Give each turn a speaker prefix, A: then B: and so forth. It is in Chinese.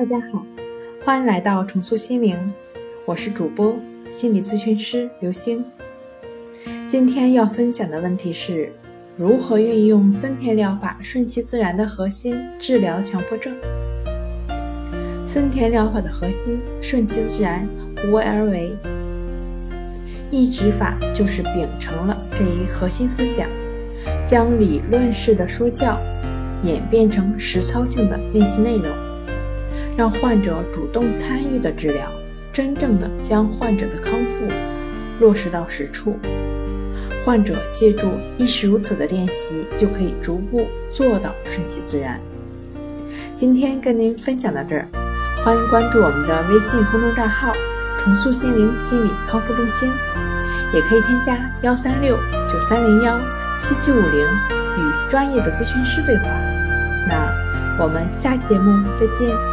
A: 大家好，欢迎来到重塑心灵，我是主播心理咨询师刘星。今天要分享的问题是如何运用森田疗法顺其自然的核心治疗强迫症。森田疗法的核心顺其自然，无为而为。抑制法就是秉承了这一核心思想，将理论式的说教演变成实操性的练习内容，让患者主动参与的治疗，真正的将患者的康复落实到实处。患者借助亦是如此的练习，就可以逐步做到顺其自然。今天跟您分享到这儿，欢迎关注我们的微信公众账号。重塑心灵心理康复中心，也可以添加幺三六九三零幺七七五零与专业的咨询师对话。那我们下节目再见。